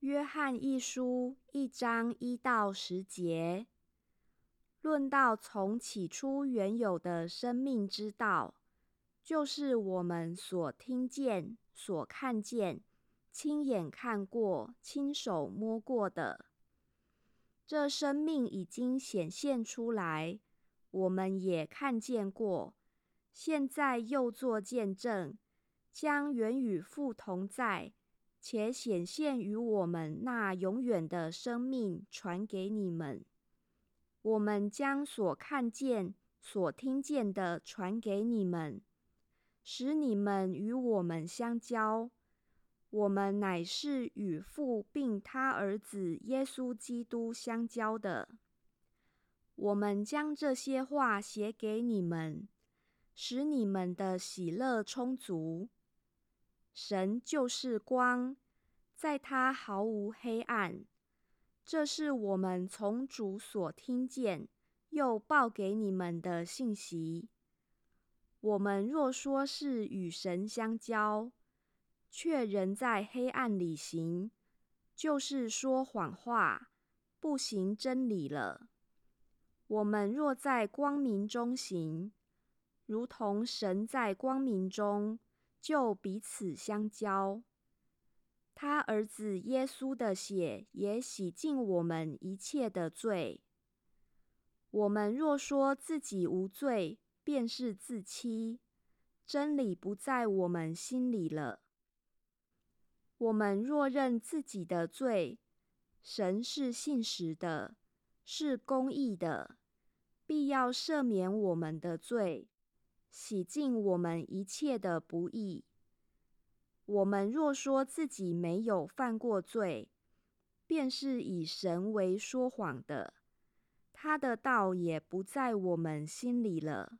约翰一书一章一到十节，论到从起初原有的生命之道，就是我们所听见、所看见、亲眼看过、亲手摸过的。这生命已经显现出来，我们也看见过，现在又作见证，将原与父同在。且显现于我们那永远的生命传给你们。我们将所看见、所听见的传给你们，使你们与我们相交。我们乃是与父并他儿子耶稣基督相交的。我们将这些话写给你们，使你们的喜乐充足。神就是光，在他毫无黑暗。这是我们从主所听见又报给你们的信息。我们若说是与神相交，却仍在黑暗里行，就是说谎话，不行真理了。我们若在光明中行，如同神在光明中。就彼此相交，他儿子耶稣的血也洗净我们一切的罪。我们若说自己无罪，便是自欺，真理不在我们心里了。我们若认自己的罪，神是信实的，是公义的，必要赦免我们的罪。洗净我们一切的不义。我们若说自己没有犯过罪，便是以神为说谎的，他的道也不在我们心里了。